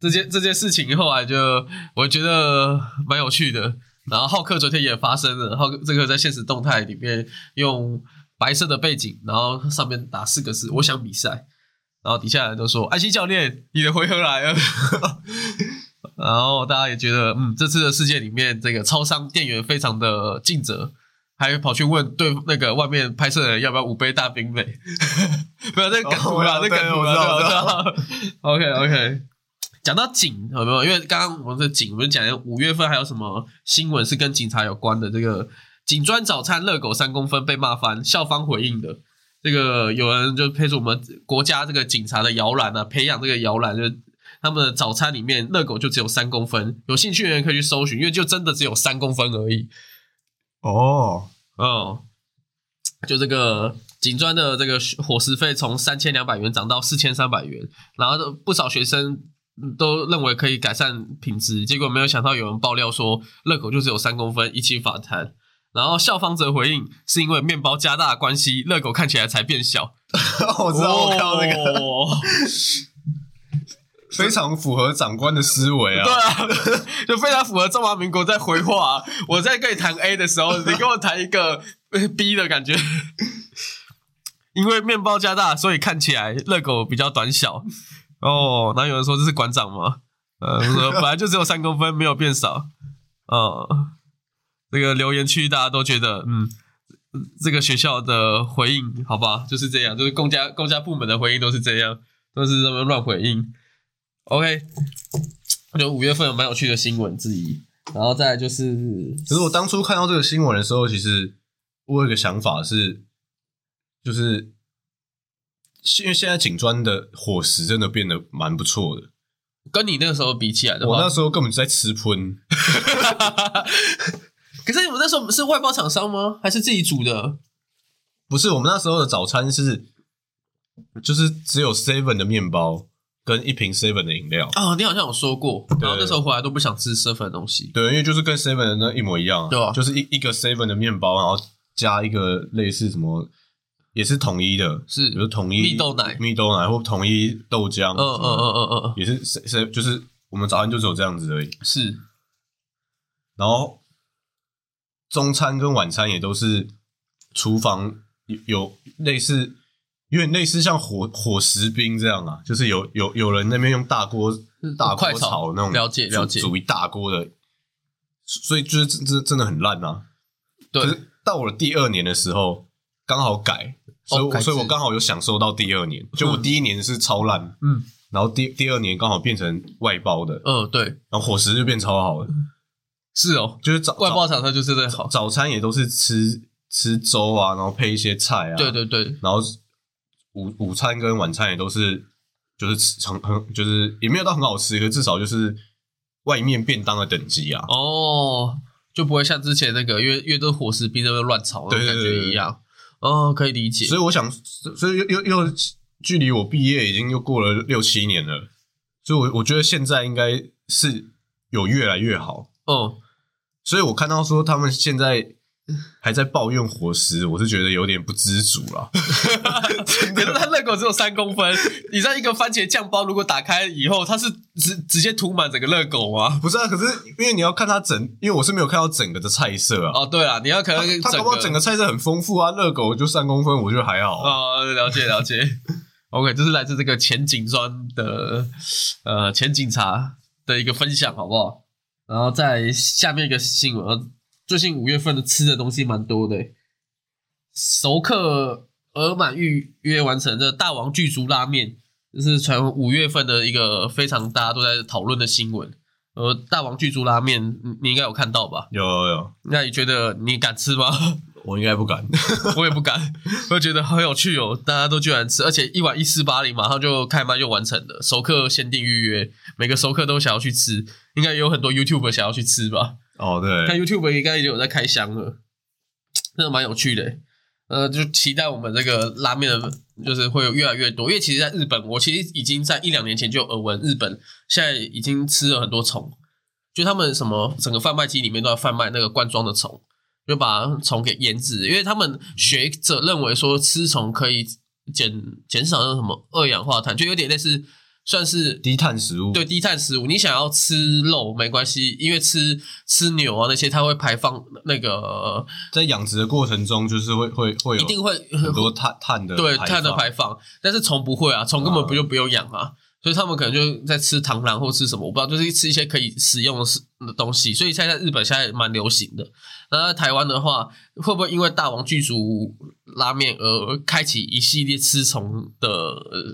这件这件事情后来就我觉得蛮有趣的。然后浩克昨天也发生了，浩克这个在现实动态里面用白色的背景，然后上面打四个字“我想比赛”，然后底下人都说：“安心教练，你的回合来了。” *laughs* 然后大家也觉得，嗯，这次的事件里面，这个超商店员非常的尽责，还跑去问对那个外面拍摄的人要不要五杯大冰美，*laughs* 没有这个梗图啦，哦这个梗图对我知道啦，我知道。OK *laughs* OK，讲到警有没有？因为刚刚我们的警，我们讲五月份还有什么新闻是跟警察有关的？这个警专早餐热狗三公分被骂翻，校方回应的。这个有人就配出我们国家这个警察的摇篮啊，培养这个摇篮，就他们的早餐里面热狗就只有三公分，有兴趣的人可以去搜寻，因为就真的只有三公分而已。哦，哦，就这个警专的这个伙食费从三千两百元涨到四千三百元，然后不少学生都认为可以改善品质，结果没有想到有人爆料说热狗就只有三公分，一起反弹。然后校方则回应，是因为面包加大的关系，热狗看起来才变小。*laughs* 我知道，我看到那个哦非常符合长官的思维啊对。啊，*laughs* 就非常符合中华民国在回话。我在跟你谈 A 的时候，*laughs* 你跟我谈一个呃 B 的感觉。因为面包加大，所以看起来热狗比较短小。哦，然后有人说这是馆长吗？呃，*laughs* 本来就只有三公分，没有变少。哦，这个留言区大家都觉得，嗯，这个学校的回应好吧，就是这样，就是公家公家部门的回应都是这样，都是这么乱回应。OK，我觉得五月份有蛮有趣的新闻之一，然后再来就是，可是我当初看到这个新闻的时候，其实我有一个想法是，就是因为现在警砖的伙食真的变得蛮不错的。跟你那个时候比起来的话，我那时候根本就在吃喷，*laughs* 可是你们那时候是外包厂商吗？还是自己煮的？不是我们那时候的早餐是，就是只有 seven 的面包跟一瓶 seven 的饮料。哦，你好像有说过，然后那时候回来都不想吃 seven 的东西。对，因为就是跟 seven 的那一模一样、对啊就是一一个 seven 的面包，然后加一个类似什么，也是统一的，是比如统一蜜豆奶蜜豆奶或统一豆浆，嗯嗯嗯嗯嗯嗯，也是谁谁就是我们早餐就只有这样子而已。是然后中餐跟晚餐也都是厨房有有类似，有点类似像火火食兵这样啊，就是有有有人那边用大锅大锅快炒炒那种，了解了解煮煮一大锅的，所以就是真真真的很烂啊。可对，是到我的第二年的时候，刚好改，所以所以我刚好有享受到第二年。就我第一年是超烂，嗯然后第第二年刚好变成外包的，嗯对，然后伙食就变超好了。是哦，就是早外包厂商就真的好。早餐也都是吃吃粥啊，然后配一些菜啊，对，对对，然后午午餐跟晚餐也都是就是吃很很就是也没有到很好吃，可至少就是外面便当的等级啊。哦，就不会像之前那个，因为因为都是伙食兵在那乱炒那种感觉一样。哦，可以理解。所以我想，所以又又又距离我毕业已经又过了六七年了，所以我我觉得现在应该是有越来越好。哦，所以我看到说他们现在 *laughs* 还在抱怨伙食，我是觉得有点不知足了。*laughs* 可是它热狗只有三公分，你知道一个番茄酱包如果打开以后，它是直直接涂满整个热狗吗？不是啊，可是因为你要看它整，因为我是没有看到整个的菜色啊。哦，对了，你要可能它搞不好整个菜色很丰富啊，热狗就三公分，我觉得还好啊。哦，了解了解。*laughs* OK，这是来自这个前警专的呃前警察的一个分享，好不好？然后在下面一个新闻，呃最近五月份的吃的东西蛮多的，熟客额满预约完成的大王巨足拉面，这是传五月份的一个非常大家都在讨论的新闻。呃，大王巨足拉面，你你应该有看到吧？有有有，那你觉得你敢吃吗？*laughs* 我应该不敢。*laughs* 我也不敢，我觉得好有趣哦，大家都居然吃，而且一碗一四八零马上就开卖就完成了，熟客限定预约，每个熟客都想要去吃，应该有很多 YouTube 想要去吃吧？哦，对看，YouTube 应该也有在开箱了，真的蛮有趣的。呃，就期待我们这个拉面的，就是会有越来越多。因为其实，在日本，我其实已经在一两年前就耳闻，日本现在已经吃了很多虫，就他们什么整个贩卖机里面都要贩卖那个罐装的虫，就把虫给腌制，因为他们学者认为说吃虫可以减减少那什么二氧化碳，就有点类似算是低碳食物，对低碳食物，你想要吃肉没关系，因为吃吃牛啊那些，它会排放那个在养殖的过程中，就是会会会有一定会很多碳碳的排对碳的排放，但是虫不会啊，虫根本不就不用养啊，所以他们可能就在吃螳螂或吃什么，我不知道，就是吃一些可以食用的东西，所以现在在日本现在蛮流行的。那在台湾的话，会不会因为大王剧组拉面而开启一系列吃虫的呃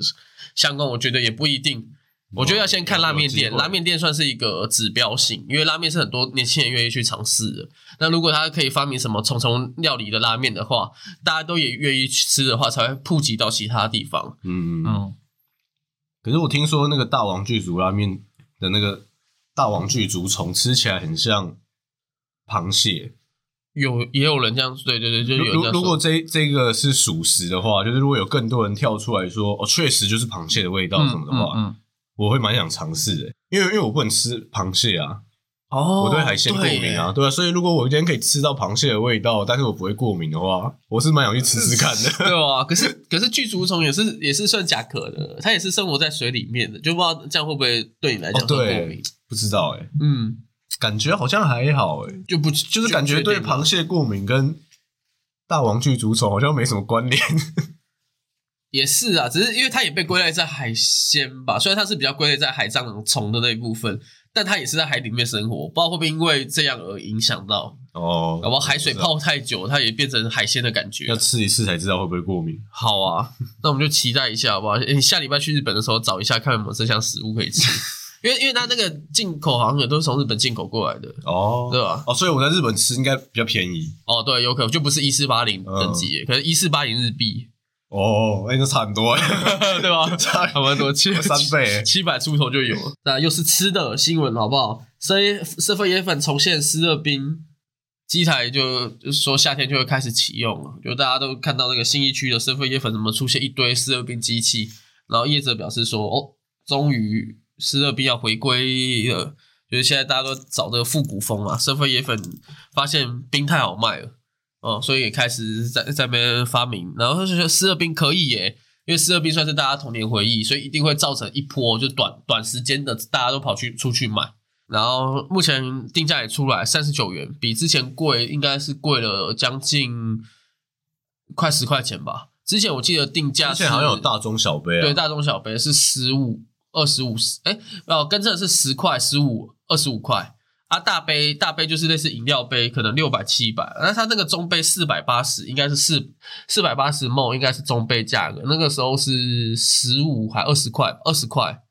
相关？我觉得也不一定。我觉得要先看拉面店，拉面店算是一个指标性，因为拉面是很多年轻人愿意去尝试的。那如果他可以发明什么虫虫料理的拉面的话，大家都也愿意去吃的话，才会普及到其他地方。嗯嗯。嗯，可是我听说那个大王巨足拉面的那个大王巨足虫吃起来很像螃蟹。有也有人这样，对对对，就有如果这这个是属实的话，就是如果有更多人跳出来说哦，确实就是螃蟹的味道什么的话，嗯嗯嗯我会蛮想尝试的，因为因为我不能吃螃蟹啊，哦，我对海鲜过敏啊，对啊，所以如果我今天可以吃到螃蟹的味道，但是我不会过敏的话，我是蛮想去吃吃看的。*laughs* 对啊，可是可是巨足虫也是也是算甲壳的，它也是生活在水里面的，就不知道这样会不会对你来讲哦，会过对敏？，不知道哎、嗯，感觉好像还好哎、就不就是感觉对螃蟹过敏跟大王巨足虫好像没什么关联。*laughs* 也是啊，只是因为它也被归类在海鲜吧，虽然它是比较归类在海蟑虫的那一部分，但它也是在海里面生活，不知道会不会因为这样而影响到，哦，搞不好海水泡太久，它也变成海鲜的感觉要。吃一次才知道会不会过敏。好啊，那我们就期待一下好不好？诶你下礼拜去日本的时候找一下，看有没有这项食物可以吃，因为因为它那个进口好像也都是从日本进口过来的，哦，对吧？哦，所以我在日本吃应该比较便宜。哦，对，有可能就不是一四八零等级，可能一四八零日币，哦，哎、那差很多，*laughs* 对吧？*laughs* 差差蛮多，七三倍七百出头就有。那又是吃的新闻，好不好？社社粉椰粉重现湿热冰机台就，就是说夏天就会开始启用了，就大家都看到那个新一区的生粉椰粉怎么出现一堆湿热冰机器，然后业者表示说，哦，终于湿热冰要回归了。就是现在大家都找这个复古风嘛，生粉椰粉发现冰太好卖了，哦，所以也开始在在那边发明，然后就觉得湿热冰可以耶，因为湿热冰算是大家童年回忆，所以一定会造成一波就短短时间的大家都跑去出去买。然后目前定价也出来，三十九元，比之前贵，应该是贵了将近快十块钱吧。之前我记得定价是之前好像有大中小杯啊。对，大中小杯是十五、二十五十，哎，哦，跟正是十块、十五、二十五块啊。大杯大杯就是类似饮料杯，可能六百、七百。那它那个中杯四百八十，应该是四四百八十 m 应该是中杯价格。那个时候是十五还二十块，二十块。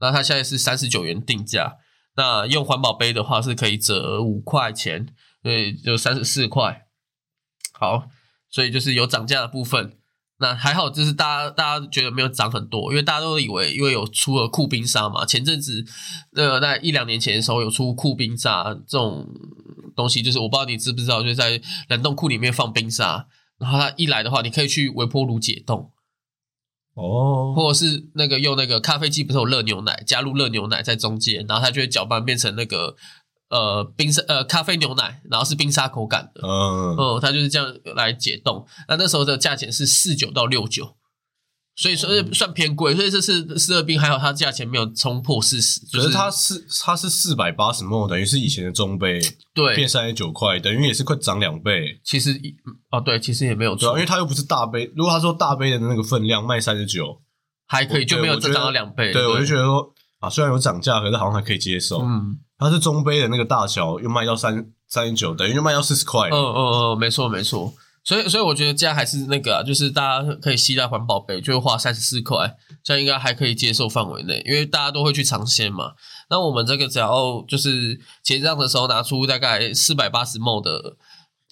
那它现在是三十九元定价。那用环保杯的话是可以折五块钱，对，就三十四块。好，所以就是有涨价的部分。那还好，就是大家大家觉得没有涨很多，因为大家都以为因为有出了酷冰沙嘛，前阵子呃在一两年前的时候有出酷冰沙这种东西，就是我不知道你知不知道，就是在冷冻库里面放冰沙，然后它一来的话，你可以去微波炉解冻，哦，或者是那个用那个咖啡机不是有热牛奶，加入热牛奶在中间，然后它就会搅拌变成那个呃冰沙呃咖啡牛奶，然后是冰沙口感的。嗯，哦，它就是这样来解冻。那那时候的价钱是四九到六九，所以说嗯算偏贵。所以这次四二冰还好，它价钱没有冲破四十。就可是它是它是四百八十 ml，等于是以前的中杯对变，三十九块，等于也是快涨两倍。其实一哦对，其实也没有错因为，它又不是大杯。如果他说大杯的那个分量卖三十九，还可以就没有增长到两倍。对，我就觉得说啊，虽然有涨价，可是好像还可以接受。嗯它是中杯的那个大小又卖到三三十九，等于又卖到四十块嗯。嗯嗯，没错没错。所以所以我觉得这样还是那个啊，就是大家可以携带环保杯，就花三十四块，这样应该还可以接受范围内，因为大家都会去尝鲜嘛。那我们这个只要就是结账的时候拿出大概四百八十 ml 的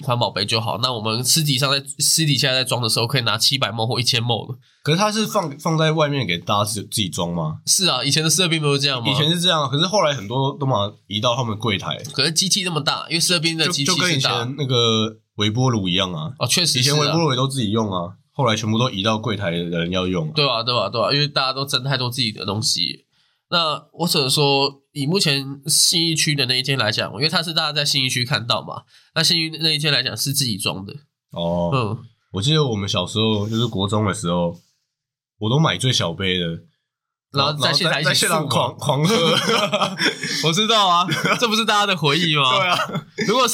环保杯就好。那我们私底上在私底下在装的时候，可以拿七百 ml 或一千 ml 的。可是它是放放在外面给大家自自己装吗？是啊，以前的湿热冰不是这样吗？以前是这样，可是后来很多都把它移到他们的柜台，可是机器那么大，因为设备的机就就跟以前那个微波炉一样啊。哦，确实以前微波炉也都自己用啊，后来全部都移到柜台的人要用、啊。对啊，对啊，对啊，因为大家都争太多自己的东西。那我只能说，以目前信义区的那一间来讲，因为它是大家在信义区看到嘛，那信义那一间来讲是自己装的，哦，嗯，我记得我们小时候就是国中的时候，我都买最小杯的，然后在现场一起在现场漱嘛狂狂喝。*laughs* 我知道啊，这不是大家的回忆吗？*laughs* 对啊，*laughs* 如果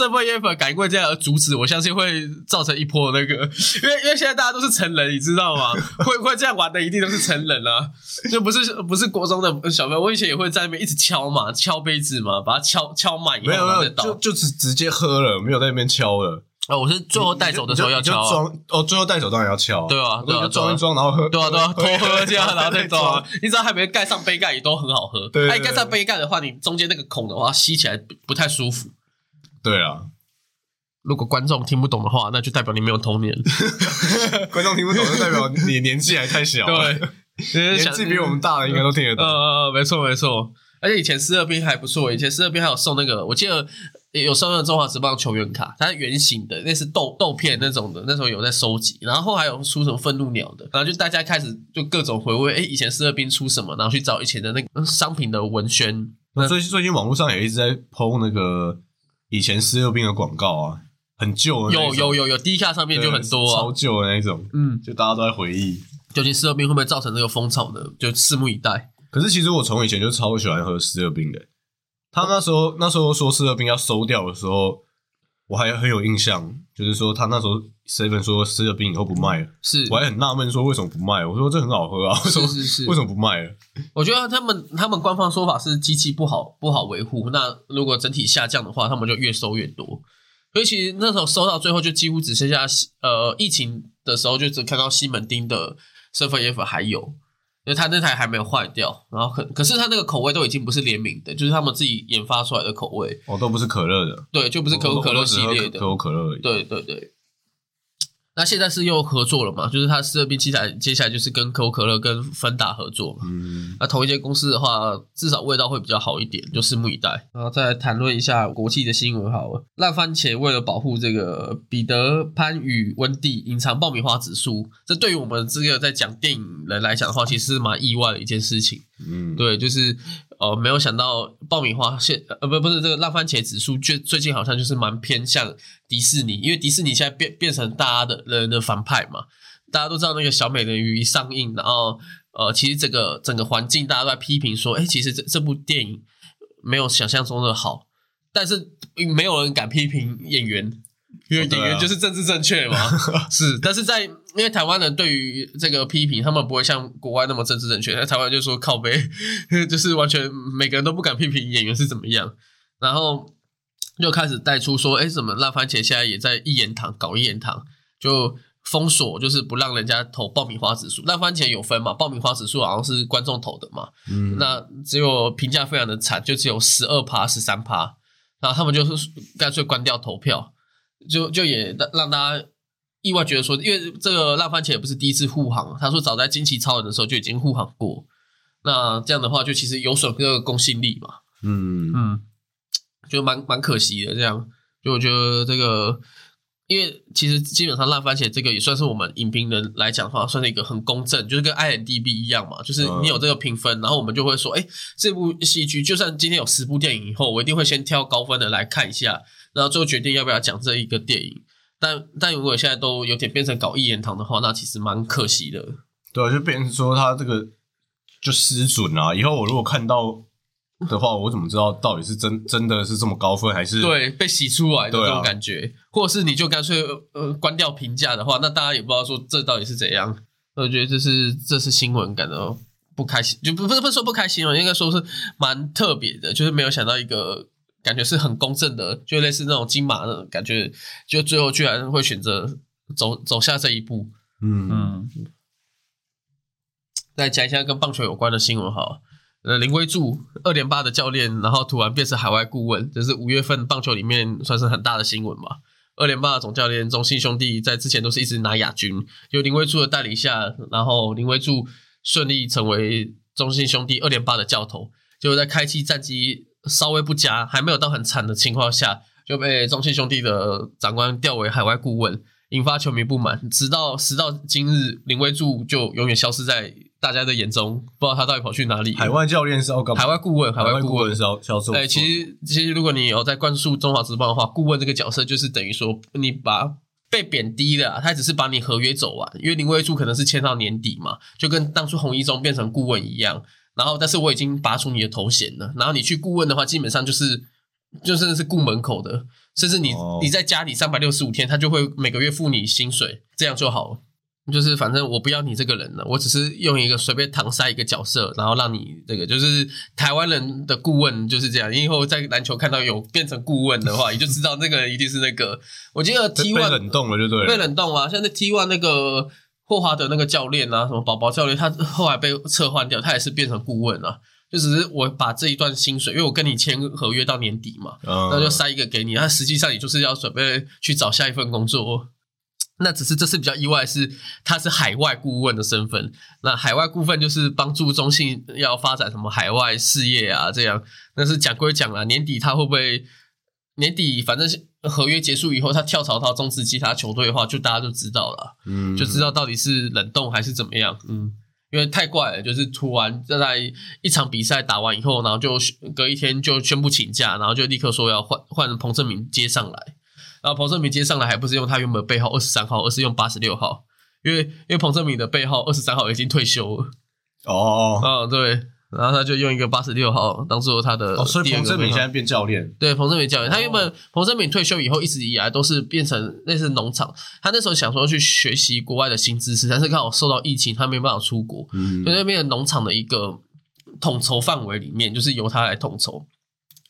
敢因为这样而阻止，我相信会造成一波那个，因为因为现在大家都是成人，你知道吗？会会这样玩的一定都是成人啊，就不是不是国中的小朋友。我以前也会在那边一直敲嘛，敲杯子嘛，把它敲敲满以后没有没有。就就直直接喝了，没有在那边敲了。哦，我是最后带走的时候要就敲啊。装哦，最后带走当然要敲。对啊对啊装一装，然后喝。对啊，对啊，*laughs* 偷喝这样，然后再装啊。*laughs* 你只要还没盖上杯盖，也都很好喝。对对对哎，盖上杯盖的话，你中间那个孔的话，吸起来不不太舒服。对啊，如果观众听不懂的话，那就代表你没有童年。*laughs* 观众听不懂，就代表你年纪还太小。对，年纪比我们大的应该都听得呃懂。呃，没错没错。而且以前四二冰还不错，以前四二冰还有送那个，我记得有送那个中华职棒球员卡，它是圆形的，那是豆豆片那种的，那时候有在收集。然后还有出什么愤怒鸟的，然后就大家开始就各种回味，哎，以前四二兵出什么，然后去找以前的那个商品的文宣。那最最近网络上也一直在剖那个以前四二兵的广告啊，很旧有有有有，低卡上面就很多超啊。旧的那一种，嗯，就大家都在回忆。究竟四二兵会不会造成这个风潮呢？就拭目以待。可是其实我从以前就超喜欢喝四二兵的。他那时候那时候说四二兵要收掉的时候，我还很有印象，就是说他那时候 seven 说四二兵以后不卖了，是，我还很纳闷说为什么不卖？我说这很好喝啊，为什么是是是为什么不卖了？*laughs* 我觉得他们他们官方说法是机器不好不好维护，那如果整体下降的话，他们就越收越多。所以其实那时候收到最后就几乎只剩下西呃疫情的时候就只看到西门町的 Seven F 还有，因为他那台还没有坏掉，然后可可是他那个口味都已经不是联名的，就是他们自己研发出来的口味，哦，都不是可乐的，对，就不是可口可乐系列的可，口可乐而已。对对对。那现在是又合作了嘛？就是它四二兵器材接下来就是跟可口可乐跟芬达合作嘛。嗯，那同一间公司的话，至少味道会比较好一点，就拭目以待。然后再来谈论一下国际的新闻好了。烂番茄为了保护这个彼得潘与温蒂隐藏爆米花指数，这对于我们这个在讲电影人来讲的话，其实是蛮意外的一件事情。嗯，对，就是呃，没有想到爆米花现呃不不是这个烂番茄指数，最最近好像就是蛮偏向迪士尼，因为迪士尼现在变变成大家的人的反派嘛。大家都知道那个小美人鱼一上映，然后呃，其实这个整个环境大家都在批评说，哎，其实这这部电影没有想象中的好，但是没有人敢批评演员，因为演员就是政治正确嘛。*laughs* 是，但是在因为台湾人对于这个批评，他们不会像国外那么政治正确，在台湾就说靠背，就是完全每个人都不敢批评演员是怎么样，然后就开始带出说，哎，怎么烂番茄现在也在一言堂搞一言堂，就封锁，就是不让人家投爆米花指数。烂番茄有分嘛，爆米花指数好像是观众投的嘛，嗯，那只有评价非常的惨，就只有十二趴、十三趴，然后他们就是干脆关掉投票，就就也让让大家意外觉得说，因为这个烂番茄也不是第一次护航，他说早在惊奇超人的时候就已经护航过，那这样的话就其实有损这个公信力嘛，嗯嗯，就蛮蛮可惜的。这样，就我觉得这个，因为其实基本上烂番茄这个也算是我们影评人来讲的话，算是一个很公正，就是跟 IMDB 一样嘛，就是你有这个评分，然后我们就会说，哎，这部戏剧就算今天有十部电影以后，我一定会先挑高分的来看一下，然后最后决定要不要讲这一个电影。但但如果现在都有点变成搞一言堂的话，那其实蛮可惜的。对啊，就变成说他这个就失准啊。以后我如果看到的话，我怎么知道到底是真真的是这么高分，还是对，被洗出来的对啊这种感觉，或者是你就干脆呃关掉评价的话，那大家也不知道说这到底是怎样。我觉得这是这是新闻感到不开心，就不不是不是说不开心哦，应该说是蛮特别的，就是没有想到一个感觉是很公正的，就类似那种金马的感觉，就最后居然会选择走走下这一步。嗯嗯，再讲一下跟棒球有关的新闻哈。呃，林威柱二连八的教练，然后突然变成海外顾问，这是五月份棒球里面算是很大的新闻嘛。二连霸的总教练中信兄弟在之前都是一直拿亚军，就林威柱的带领下，然后林威柱顺利成为中信兄弟二连霸的教头。就在开季战绩稍微不佳，还没有到很惨的情况下，就被中信兄弟的长官调为海外顾问，引发球迷不满。直到时到今日，林威柱就永远消失在大家的眼中，不知道他到底跑去哪里。海外教练是要干嘛？海外顾问，海外顾问是要销售。哎，其实其实如果你有在关注中华职棒的话，顾问这个角色就是等于说你把被贬低了，他只是把你合约走完，因为林威柱可能是签到年底嘛，就跟当初洪一中变成顾问一样。然后，但是我已经拔出你的头衔了。然后你去顾问的话，基本上就是就真的是顾门口的，甚至你你在家里三百六十五天，他就会每个月付你薪水，这样就好了。就是反正我不要你这个人了，我只是用一个随便搪塞一个角色，然后让你这个就是台湾人的顾问就是这样。以后在篮球看到有变成顾问的话，*laughs* 你就知道那个人一定是那个。我记得 T one 冷冻了就对，被冷冻啊，像那 T one 那个。霍华德那个教练啊，什么宝宝教练，他后来被撤换掉，他也是变成顾问了。就只是我把这一段薪水，因为我跟你签合约到年底嘛，那就塞一个给你。那实际上你就是要准备去找下一份工作。那只是这次比较意外，是他是海外顾问的身份。那海外顾问就是帮助中信要发展什么海外事业啊，这样。但是讲归讲啊，年底他会不会？年底反正合约结束以后，他跳槽到中职其他球队的话，就大家就知道了，嗯，就知道到底是冷冻还是怎么样，嗯，因为太怪了，就是突然在一场比赛打完以后，然后就隔一天就宣布请假，然后就立刻说要换换彭正明接上来，然后彭正明接上来还不是用他原本背号二十三号，而是用八十六号，因为因为彭正明的背号二十三号已经退休了，哦，嗯，对。然后他就用一个八十六号当做他的。哦，所以彭正敏现在变教练。对，彭正敏教练，他原本彭正敏退休以后一直以来都是变成类似农场。他那时候想说去学习国外的新知识，但是刚好受到疫情，他没办法出国，所以那边的农场的一个统筹范围里面，就是由他来统筹。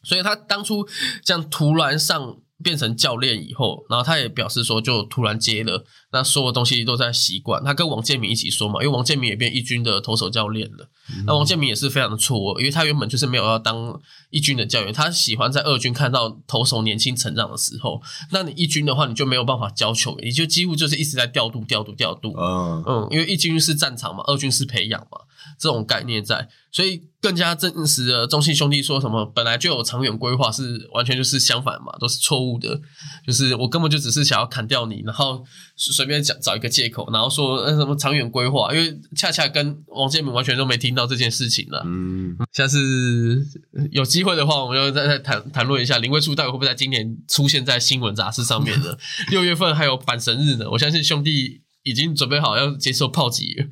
所以他当初这样突然上。变成教练以后，然后他也表示说，就突然接了，那所有东西都在习惯。他跟王建民一起说嘛，因为王建民也变一军的投手教练了。那王建民也是非常的错愕，因为他原本就是没有要当一军的教练，他喜欢在二军看到投手年轻成长的时候。那你一军的话，你就没有办法教球，你就几乎就是一直在调度、调度、调度。嗯嗯，因为一军是战场嘛，二军是培养嘛，这种概念在，所以。更加证实了中信兄弟说什么本来就有长远规划是完全就是相反嘛，都是错误的。就是我根本就只是想要砍掉你，然后随便讲找一个借口，然后说那什么长远规划，因为恰恰跟王建民完全都没听到这件事情了。嗯，下次有机会的话，我们就再再谈谈论一下林慧柱到底会不会在今年出现在新闻杂志上面呢。*laughs* 六月份还有反神日呢，我相信兄弟已经准备好要接受炮击。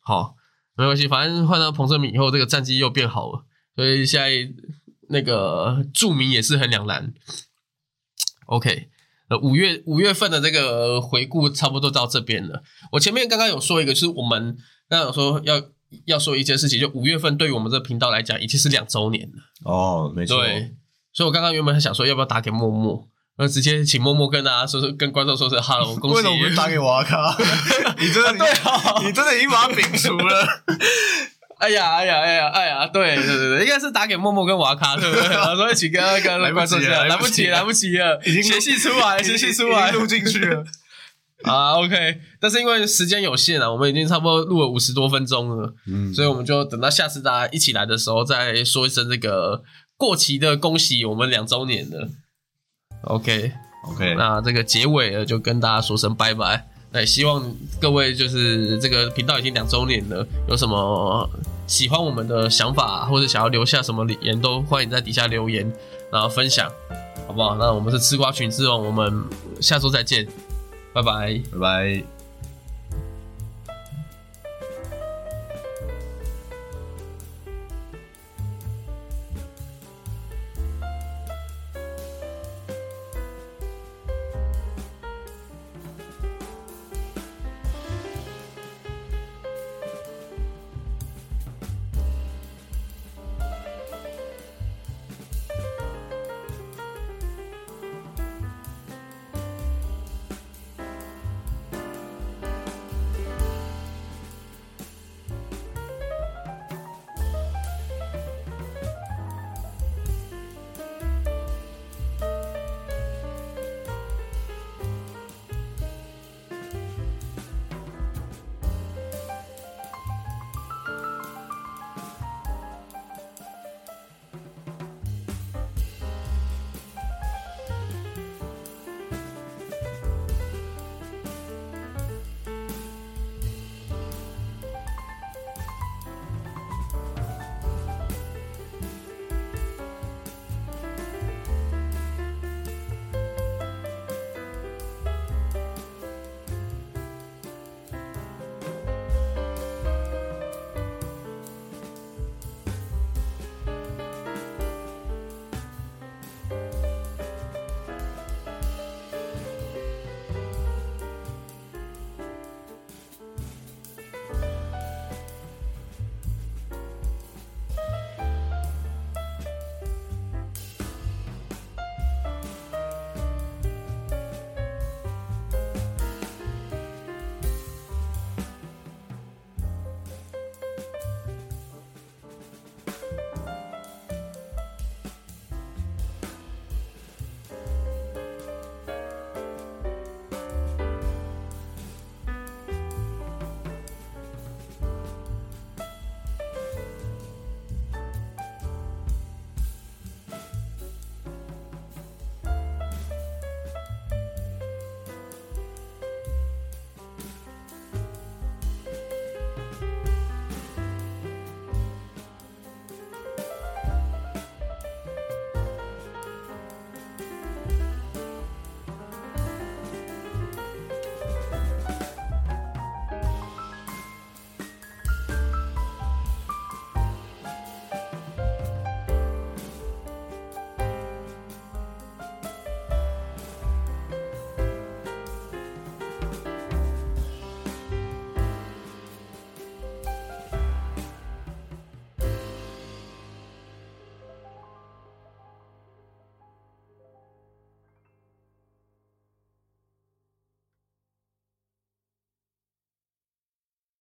好。没关系，反正换到彭正明以后，这个战绩又变好了，所以现在那个著名也是很两难。OK，呃，五月五月份的这个回顾差不多到这边了。我前面刚刚有说一个，就是我们刚刚有说要要说一件事情，就五月份对于我们这个频道来讲，已经是两周年了。哦，没错。对，所以我刚刚原本还想说，要不要打给默默。那直接请默默跟大家说说，跟观众说声 “hello”，恭喜！为什么不打给瓦卡？*laughs* 你真的对啊，你真的已经把他摒除了。哎呀，哎呀，哎呀，哎呀，对对对对，应该是打给默默跟瓦卡，对不对？然后一起跟跟 *laughs* 来观众讲，来不及，来不及了，已经写戏出来，写戏出来，录进去了。*laughs* 啊，OK，但是因为时间有限啊，我们已经差不多录了五十多分钟了，嗯，所以我们就等到下次大家一起来的时候，再说一声这个过期的恭喜我们两周年的。OK，OK，那这个结尾了就跟大家说声拜拜。哎希望各位就是这个频道已经两周年了，有什么喜欢我们的想法，或者想要留下什么留言，都欢迎在底下留言，然后分享，好不好？那我们是吃瓜群之王，我们下周再见，拜拜，拜拜。